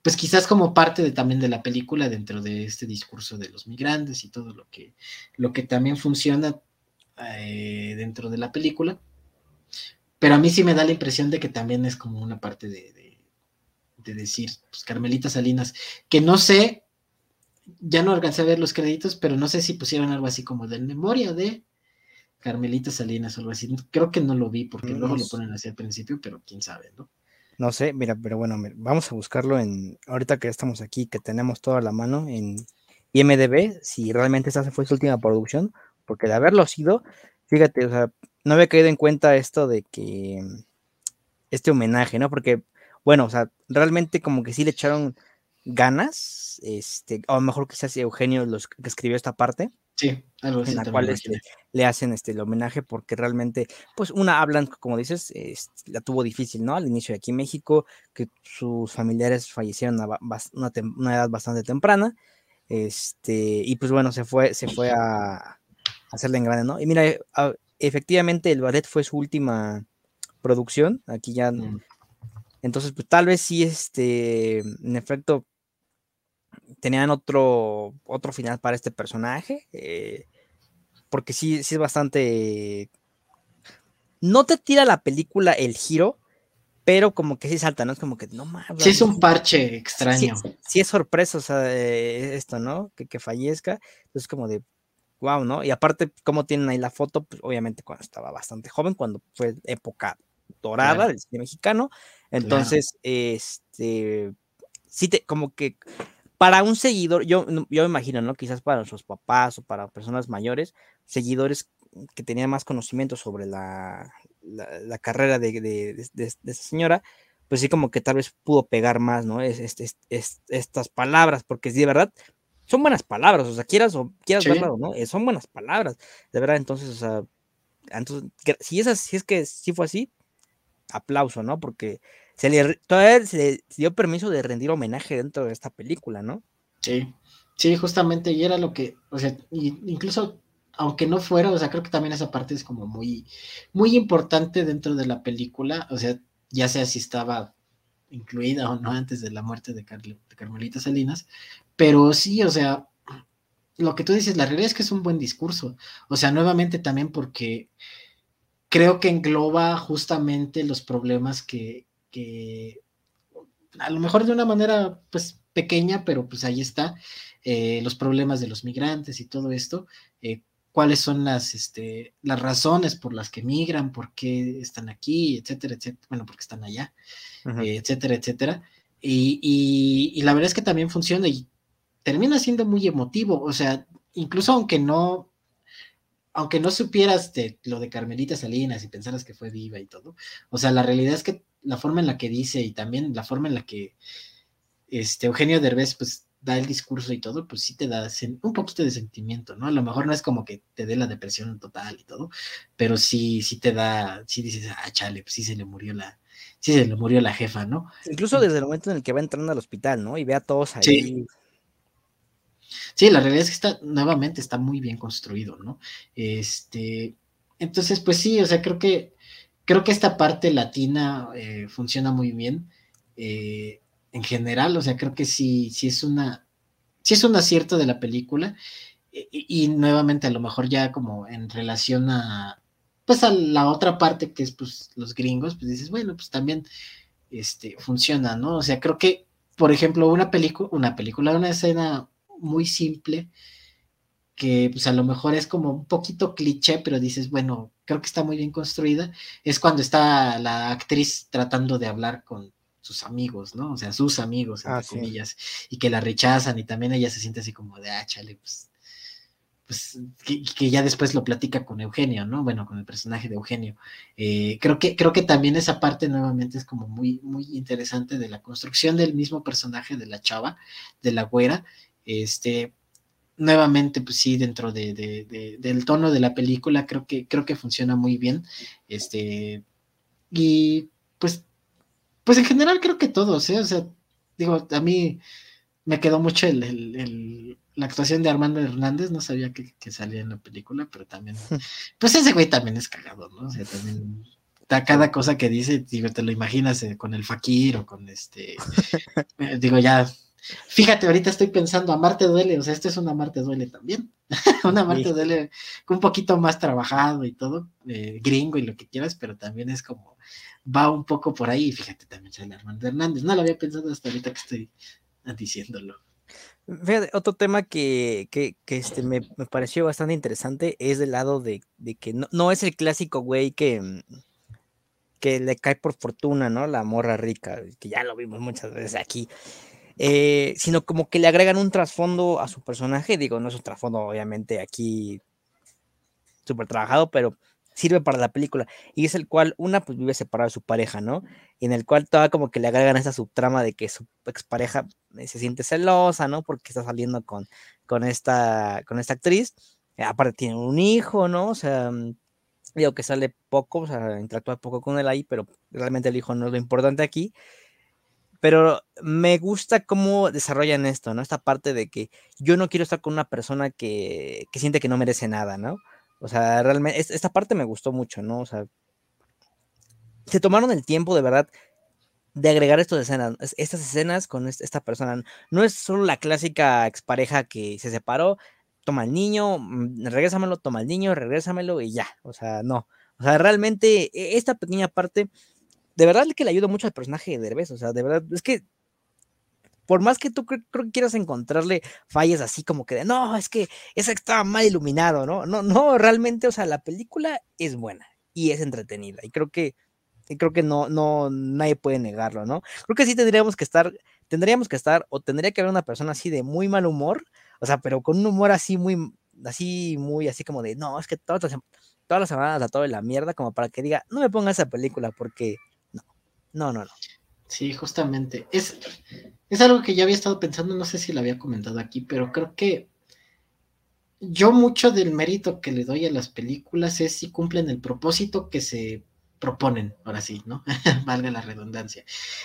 pues quizás como parte de, también de la película dentro de este discurso de los migrantes y todo lo que, lo que también funciona eh, dentro de la película pero a mí sí me da la impresión de que también es como una parte de, decir, pues Carmelita Salinas, que no sé, ya no alcancé a ver los créditos, pero no sé si pusieron algo así como de memoria de Carmelita Salinas o algo así. Creo que no lo vi porque luego lo ponen así al principio, pero quién sabe, ¿no? No sé, mira, pero bueno, vamos a buscarlo en, ahorita que estamos aquí, que tenemos toda la mano en IMDB, si realmente esa fue su última producción, porque de haberlo sido, fíjate, o sea, no había caído en cuenta esto de que este homenaje, ¿no? Porque, bueno, o sea, realmente como que sí le echaron ganas, este, o mejor quizás Eugenio los que escribió esta parte. Sí, algo En la cual este, le hacen este, el homenaje porque realmente, pues una hablan, como dices, la tuvo difícil, ¿no? Al inicio de aquí en México, que sus familiares fallecieron a una, edad bastante temprana, este, y pues bueno, se fue, se fue a, hacerle en grande, ¿no? Y mira, efectivamente el ballet fue su última producción, aquí ya, mm. entonces pues tal vez sí, este, en efecto, tenían otro, otro final para este personaje, eh, porque sí, sí es bastante, no te tira la película el giro, pero como que sí salta, ¿no? Es como que no mames. Sí, es un parche extraño. Sí, es sorpresa, o sea, esto, ¿no? Que, que fallezca. Entonces, como de, wow, ¿no? Y aparte, como tienen ahí la foto, pues obviamente cuando estaba bastante joven, cuando fue época dorada del cine mexicano. Entonces, este, sí, te, como que para un seguidor, yo, yo me imagino, ¿no? Quizás para sus papás o para personas mayores, seguidores que tenían más conocimiento sobre la, la, carrera de, de, esta señora, pues sí como que tal vez pudo pegar más, ¿no? Es, estas palabras, porque sí, de verdad, son buenas palabras, o sea, quieras o quieras verlo, ¿no? Eh, son buenas palabras, de verdad, entonces, o sea, entonces, si, es si es que sí fue así, aplauso, ¿no? Porque se le, todavía se dio permiso de rendir homenaje dentro de esta película, ¿no? Sí, sí, justamente, y era lo que, o sea, incluso aunque no fuera, o sea, creo que también esa parte es como muy, muy importante dentro de la película, o sea, ya sea si estaba incluida o no antes de la muerte de, Carmelita Salinas, pero sí, o sea, lo que tú dices, la realidad es que es un buen discurso, o sea, nuevamente también porque creo que engloba justamente los problemas que, que a lo mejor de una manera, pues, pequeña, pero pues ahí está, eh, los problemas de los migrantes y todo esto, eh, cuáles son las, este, las razones por las que migran, por qué están aquí, etcétera, etcétera, bueno, porque están allá, eh, etcétera, etcétera. Y, y, la verdad es que también funciona y termina siendo muy emotivo, o sea, incluso aunque no, aunque no supieras de lo de Carmelita Salinas y pensaras que fue viva y todo, o sea, la realidad es que la forma en la que dice y también la forma en la que este Eugenio Derbez, pues da el discurso y todo, pues sí te da un poquito de sentimiento, ¿no? A lo mejor no es como que te dé la depresión total y todo, pero sí, sí te da, sí dices, ah, chale, pues sí se le murió la, sí se le murió la jefa, ¿no? Incluso desde el momento en el que va entrando al hospital, ¿no? Y ve a todos ahí. Sí. Sí, la realidad es que está, nuevamente está muy bien construido, ¿no? Este, entonces, pues sí, o sea, creo que, creo que esta parte latina eh, funciona muy bien. Eh, en general, o sea, creo que sí, sí es una, sí es un acierto de la película. Y, nuevamente, a lo mejor ya como en relación a, pues a la otra parte que es pues los gringos, pues dices, bueno, pues también este, funciona, ¿no? O sea, creo que, por ejemplo, una película, una película, una escena muy simple, que pues a lo mejor es como un poquito cliché, pero dices, bueno, creo que está muy bien construida, es cuando está la actriz tratando de hablar con, sus amigos, ¿no? O sea, sus amigos, entre ah, comillas, y que la rechazan y también ella se siente así como de, ah, chale, pues, pues que, ya después lo platica con Eugenio, ¿no? Bueno, con el personaje de Eugenio. Eh, creo, que, creo que también esa parte nuevamente es como muy, muy interesante de la construcción del mismo personaje de la chava, de la güera, este, nuevamente, pues sí, dentro de, del tono de la película, creo que, creo que funciona muy bien. Este, y pues pues en general creo que todos, ¿eh? O sea, digo, a mí me quedó mucho el, la actuación de Armando Hernández, no sabía que, salía en la película, pero también, pues ese güey también es cagado, ¿no? O sea, también da cada cosa que dice, digo, te lo imaginas eh, con el Fakir o con este, eh, digo, ya, fíjate, ahorita estoy pensando, Amarte duele, o sea, esto es una Amarte duele también, una Amarte duele un poquito más trabajado y todo, eh, gringo y lo que quieras, pero también es como, va un poco por ahí. Fíjate, también sale Armando Hernández. No lo había pensado hasta ahorita que estoy diciéndolo. Fíjate, otro tema que, que, que este, me, me, pareció bastante interesante es del lado de, de que no, no, es el clásico güey que, que le cae por fortuna, ¿no? La morra rica, que ya lo vimos muchas veces aquí. Eh, sino como que le agregan un trasfondo a su personaje. Digo, no es un trasfondo, obviamente, aquí súper trabajado, pero sirve para la película. Y es el cual una pues vive separada de su pareja, ¿no? Y en el cual toda como que le agregan esa subtrama de que su expareja eh, se siente celosa, ¿no? Porque está saliendo con, con, esta, con esta actriz. Eh, aparte tiene un hijo, ¿no? O sea, mm, digo que sale poco, o sea, interactúa poco con él ahí, pero realmente el hijo no es lo importante aquí. Pero me gusta cómo desarrollan esto, ¿no? Esta parte de que yo no quiero estar con una persona que, que siente que no merece nada, ¿no? O sea, realmente, esta parte me gustó mucho, ¿no? O sea, se tomaron el tiempo de verdad de agregar estas escenas, estas escenas con esta persona. No es solo la clásica expareja que se separó, toma al niño, mm, regrésamelo, toma al niño, regrésamelo y ya. O sea, no. O sea, realmente e, esta pequeña parte, de verdad que le ayuda mucho al personaje de Derbez. O sea, de verdad, es que por más que tú creo, que quieras encontrarle fallas así como que de, no, es que ese estaba mal iluminado, ¿no? No, no, realmente, o sea, la película es buena y es entretenida. Y creo que y creo que no, no, nadie puede negarlo, ¿no? Creo que sí tendríamos que estar, tendríamos que estar, o tendría que haber una persona así de muy mal humor, o sea, pero con un humor así muy, así, muy, así como de, no, es que todas las, todas las semanas a todo de la mierda, como para que diga, no me ponga esa película, porque no, no, no. Sí, justamente. Es, es algo que ya había estado pensando, no sé si lo había comentado aquí, pero creo que yo mucho del mérito que le doy a las películas es si cumplen el propósito que se proponen, ahora sí, ¿no? Valga la redundancia.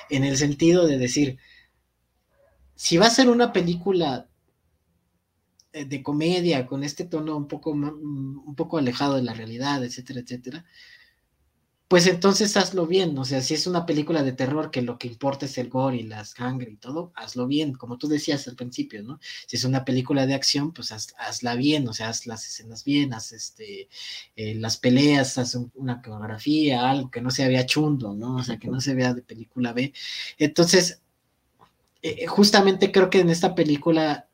En el sentido de decir, si va a ser una película eh, de comedia con este tono un poco, un poco alejado de la realidad, etcétera, etcétera, pues entonces hazlo bien. O sea, si es una película de terror que lo que importa es el gore y la sangre y todo, hazlo bien, como tú decías al principio, ¿no? Si es una película de acción, pues hazla bien, o sea, haz las escenas bien, haz este, eh, las peleas, haz una coreografía, algo que no se vea chundo, ¿no? O sea, que no se vea de película B. Entonces, eh, justamente creo que en esta película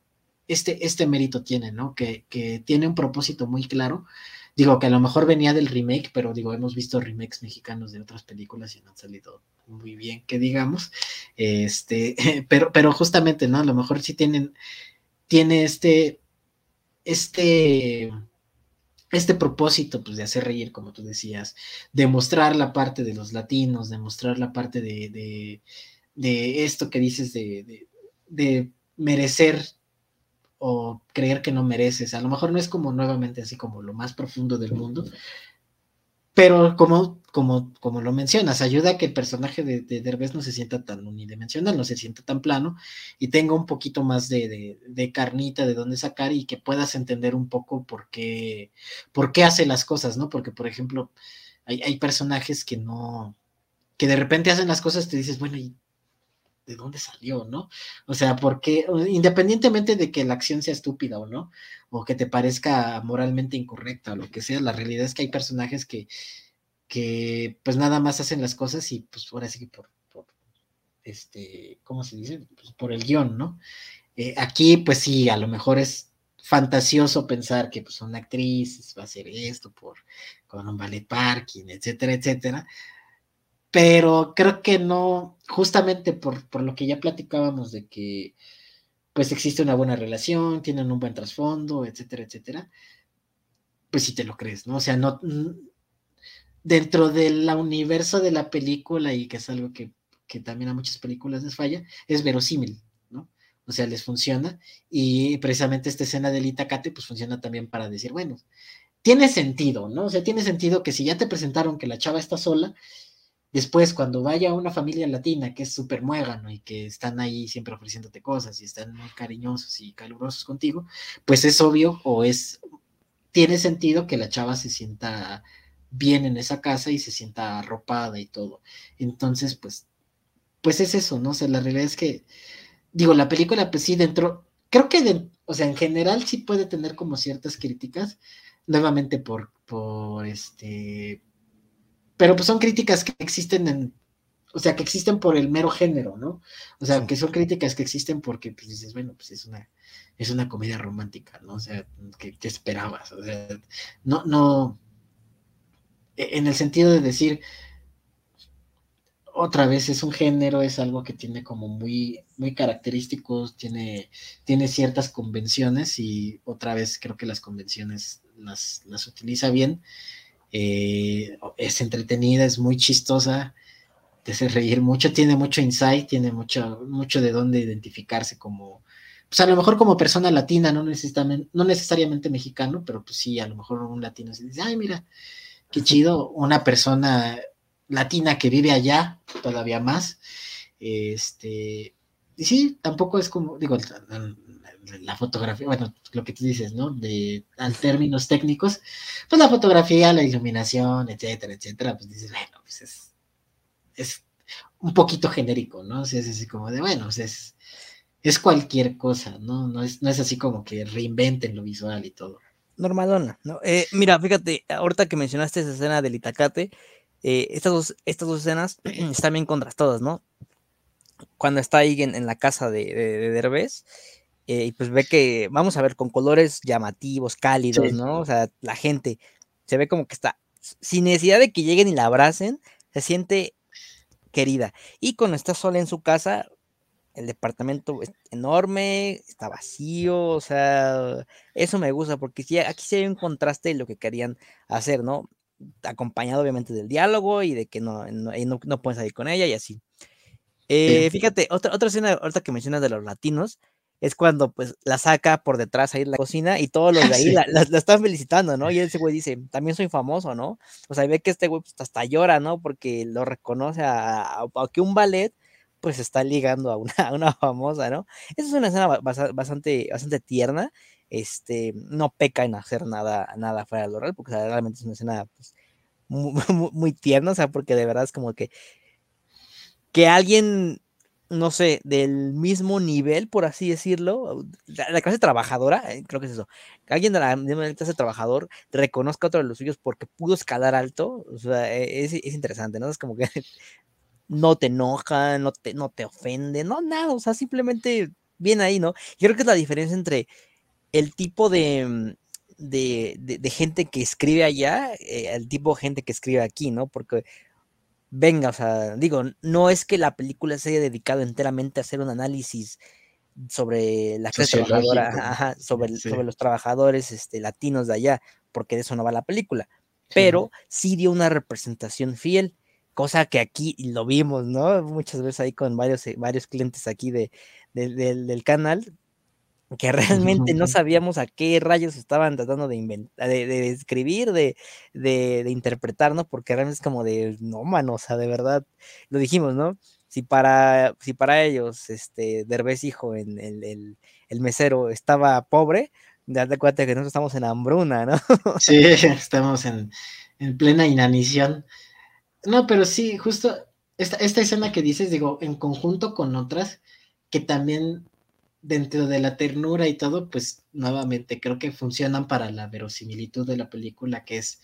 este, este mérito tiene, ¿no? Que tiene un propósito muy claro Digo que a lo mejor venía del remake, pero digo, hemos visto remakes mexicanos de otras películas y no han salido muy bien, que digamos. Este, pero, pero justamente, ¿no? A lo mejor sí tienen, tiene este, este, este propósito, pues, de hacer reír, como tú decías, de mostrar la parte de los latinos, de mostrar la parte de, de, esto que dices de, de, de merecer o creer que no mereces. A lo mejor no es como nuevamente así como lo más profundo del mundo, pero como, como, como lo mencionas, ayuda a que el personaje de, de Derbez no se sienta tan unidimensional, no se sienta tan plano y tenga un poquito más de, de, carnita de dónde sacar y que puedas entender un poco por qué, por qué hace las cosas, ¿no? Porque, por ejemplo, hay, hay personajes que no, que de repente hacen las cosas, te dices, bueno, ¿y de dónde salió, ¿no? O sea, porque independientemente de que la acción sea estúpida o no, o que te parezca moralmente incorrecta o lo que sea, la realidad es que hay personajes que, que pues nada más hacen las cosas y pues ahora sí que por, este, ¿cómo se dice? Pues por el guion, ¿no? Eh, aquí pues sí, a lo mejor es fantasioso pensar que pues una actriz va a hacer esto por con un ballet parking, etcétera, etcétera, pero creo que no, justamente por, por, lo que ya platicábamos de que pues existe una buena relación, tienen un buen trasfondo, etcétera, etcétera, pues si te lo crees, ¿no? O sea, no, dentro del universo de la película y que es algo que, que también a muchas películas les falla, es verosímil, ¿no? O sea, les funciona y precisamente esta escena del Itacate pues funciona también para decir, bueno, tiene sentido, ¿no? O sea, tiene sentido que si ya te presentaron que la chava está sola, Después, cuando vaya una familia latina que es súper muégano y que están ahí siempre ofreciéndote cosas y están muy cariñosos y calurosos contigo, pues es obvio o es, tiene sentido que la chava se sienta bien en esa casa y se sienta arropada y todo. Entonces, pues, pues es eso, ¿no? O sea, la realidad es que, digo, la película, pues sí, dentro, creo que, o sea, en general sí puede tener como ciertas críticas, nuevamente por, por este, pero pues son críticas que existen en, o sea, que existen por el mero género, ¿no? O sea, que son críticas que existen porque pues dices, bueno, pues es una, es una comedia romántica, ¿no? O sea, ¿qué, esperabas? O sea, no, no, e, en el sentido de decir, otra vez es un género, es algo que tiene como muy, muy característicos, tiene, tiene ciertas convenciones y otra vez creo que las convenciones las, las utiliza bien eh, es entretenida, es muy chistosa, te hace reír mucho, tiene mucho insight, tiene mucho, mucho de dónde identificarse como, pues a lo mejor como persona latina, no necesariamente, no necesariamente mexicano, pero pues sí, a lo mejor un latino se dice, ay, mira, qué chido, una persona latina que vive allá, todavía más, este, sí, tampoco es como, digo, la fotografía, bueno, lo que tú dices, ¿no? De al términos técnicos, pues la fotografía, la iluminación, etcétera, etcétera, pues dices, bueno, pues es, es un poquito genérico, ¿no? O es así como de, bueno, pues es, es cualquier cosa, ¿no? No es, no es así como que reinventen lo visual y todo. Normalona, ¿no? Eh, mira, fíjate, ahorita que mencionaste esa escena del Itacate, eh, estas, dos, estas dos escenas están bien contrastadas, ¿no? Cuando está ahí en, la casa de, de, Derbez, eh, y pues ve que, vamos a ver, con colores llamativos, cálidos, ¿no? O sea, la gente se ve como que está, sin necesidad de que lleguen y la abracen, se siente querida. Y cuando está sola en su casa, el departamento es enorme, está vacío, o sea, eso me gusta porque sí, aquí sí hay un contraste de lo que querían hacer, ¿no? Acompañado obviamente del diálogo y de que no, no, no, pueden salir con ella y así. Eh, fíjate, otra, otra escena, ahorita que mencionas de los latinos, es cuando pues la saca por detrás ahí en la cocina y todos los de ahí la, están felicitando, ¿no? Y ese güey dice, también soy famoso, ¿no? O sea, ve que este güey pues, hasta llora, ¿no? Porque lo reconoce a, que un ballet pues está ligando a una, una famosa, ¿no? Esa es una escena bastante, bastante tierna, este, no peca en hacer nada, nada fuera de lo real, porque realmente es una escena pues, muy, tierna, o sea, porque de verdad es como que que alguien no sé, del mismo nivel, por así decirlo, la, clase trabajadora, eh, creo que es eso, que alguien de la misma clase trabajador reconozca a otro de los suyos porque pudo escalar alto, o sea, e, es, es interesante, ¿no? Es como que no te enoja, no te, no te ofende, no, nada, o sea, simplemente viene ahí, ¿no? Yo creo que es la diferencia entre el tipo de, de, de, gente que escribe allá, eh, el tipo de gente que escribe aquí, ¿no? Porque venga, o sea, digo, no es que la película se haya dedicado enteramente a hacer un análisis sobre la clase trabajadora, sobre, sobre los trabajadores este, latinos de allá, porque de eso no va la película, pero sí dio una representación fiel, cosa que aquí lo vimos, ¿no? Muchas veces ahí con varios, eh, varios clientes aquí de, del canal, que realmente no sabíamos a qué rayos estaban tratando de inventar, de, escribir, de, de, interpretar, ¿no? Porque realmente es como de, no, mano, o sea, de verdad, lo dijimos, ¿no? Si para, si para ellos, este, Derbez hijo, en el, el, mesero, estaba pobre, date cuenta que nosotros estamos en hambruna, ¿no? Sí, estamos en, en plena inanición. No, pero sí, justo esta, esta escena que dices, digo, en conjunto con otras, que también dentro de la ternura y todo, pues nuevamente creo que funcionan para la verosimilitud de la película, que es,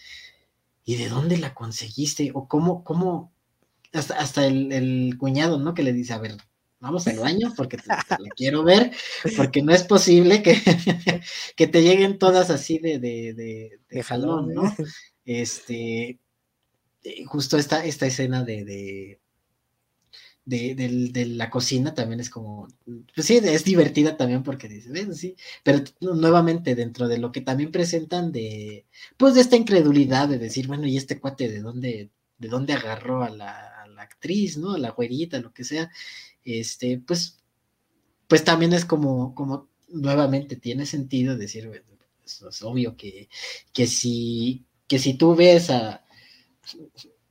¿y de dónde la conseguiste? O cómo, cómo, hasta, hasta el, cuñado, ¿no? Que le dice, a ver, vamos al baño porque te, la quiero ver, porque no es posible que, que te lleguen todas así de, de, de, jalón, ¿no? Este, eh, justo esta, esta escena de, de, la cocina también es como, pues sí, es divertida también porque dices, bueno, sí, pero nuevamente dentro de lo que también presentan de, pues de esta incredulidad de decir, bueno, ¿y este cuate de dónde, de dónde agarró a la, actriz, ¿no? A la güerita, lo que sea, este, pues, pues también es como, como, nuevamente tiene sentido decir, bueno, pues, es obvio que, que si, que si tú ves a,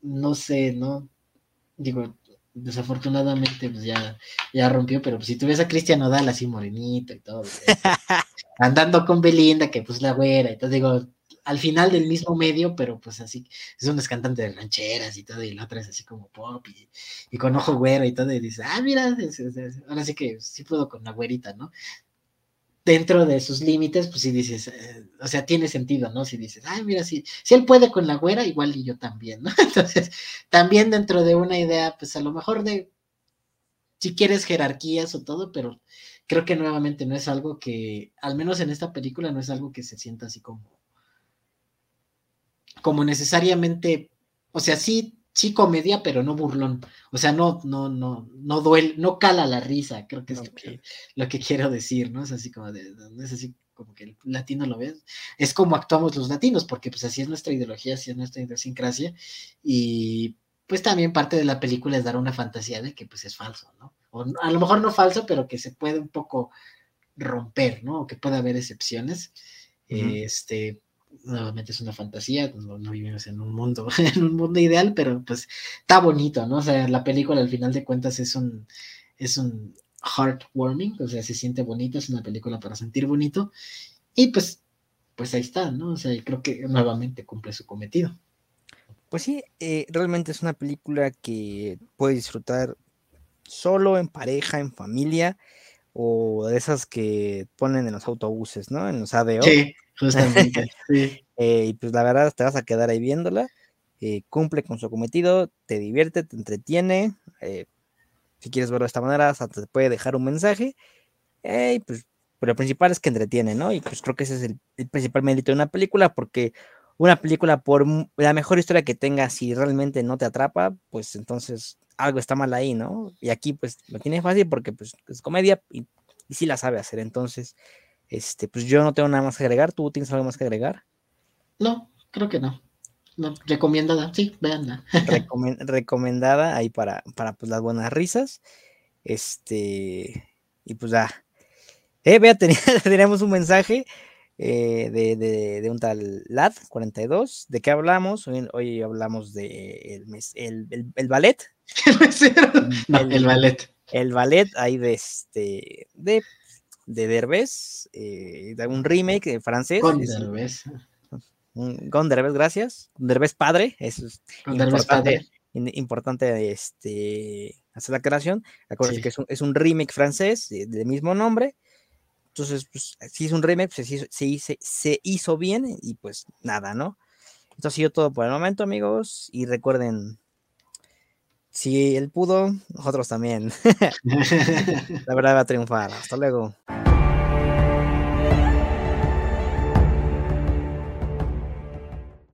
no sé, ¿no? Digo, desafortunadamente pues ya, ya rompió, pero pues, si tú ves a Cristian Nodal así morenito y todo, andando con Belinda, que pues la güera, y todo, digo, al final del mismo medio, pero pues así, es un cantante de rancheras y todo, y la otra es así como pop y, con ojo güero y todo, y dice, ah, mira, ahora sí que sí puedo con la güerita, ¿no? Dentro de sus límites, pues si dices, eh, o sea, tiene sentido, ¿no? Si dices, ay, mira, si, si él puede con la güera, igual y yo también, ¿no? Entonces, también dentro de una idea, pues a lo mejor de, si quieres jerarquías o todo, pero creo que nuevamente no es algo que, al menos en esta película, no es algo que se sienta así como, como necesariamente, o sea, sí sí comedia, pero no burlón. O sea, no, no, no, no duele, no cala la risa, creo que es lo, que, quiero decir, ¿no? Es así como de, es así como que el latino lo ve, es como actuamos los latinos, porque pues así es nuestra ideología, así es nuestra idiosincrasia, y pues también parte de la película es dar una fantasía de que pues es falso, ¿no? O a lo mejor no falso, pero que se puede un poco romper, ¿no? O que puede haber excepciones. Este, nuevamente es una fantasía, no, vivimos en un mundo, en un mundo ideal, pero pues está bonito, ¿no? O sea, la película al final de cuentas es un, es un, heartwarming, o sea, se siente bonita, es una película para sentir bonito. Y pues, pues ahí está, ¿no? O sea, creo que nuevamente cumple su cometido. Pues sí, eh, realmente es una película que puedes disfrutar solo, en pareja, en familia, o de esas que ponen en los autobuses, ¿no? En los ADO. Sí, justamente. sí. Eh, y pues la verdad te vas a quedar ahí viéndola. Eh, cumple con su cometido, te divierte, te entretiene. si quieres verlo de esta manera, hasta te puede dejar un mensaje. pues, pero lo principal es que entretiene, ¿no? Y pues creo que ese es el principal mérito de una película, porque una película, por la mejor historia que tenga, si realmente no te atrapa, pues entonces algo está mal ahí, ¿no? Y aquí pues lo tiene fácil porque pues es comedia y, sí la sabe hacer. Entonces, este, pues yo no tengo nada más que agregar. ¿Tú tienes algo más que agregar? No, creo que no. No, recomendada, sí, veanla. recomendada ahí para, para pues las buenas risas. Este, y pues ya. Eh, vea, teníamos un mensaje eh, de, un tal Lad42. ¿De qué hablamos? Hoy, hablamos de el, el, ballet. el, el, ballet. El ballet ahí de este de, de Derbez, eh, de un remake francés. Con Derbez. con Derbez, gracias. Derbez padre, eso es importante, importante este, hacer la creación. Acuérdense que es un, es un remake francés del mismo nombre entonces, pues, si es un remake, pues, se, se, hizo bien y pues nada, ¿no? Esto ha sido todo por el momento, amigos. Y recuerden, si él pudo, nosotros también. La verdad va a triunfar. Hasta luego.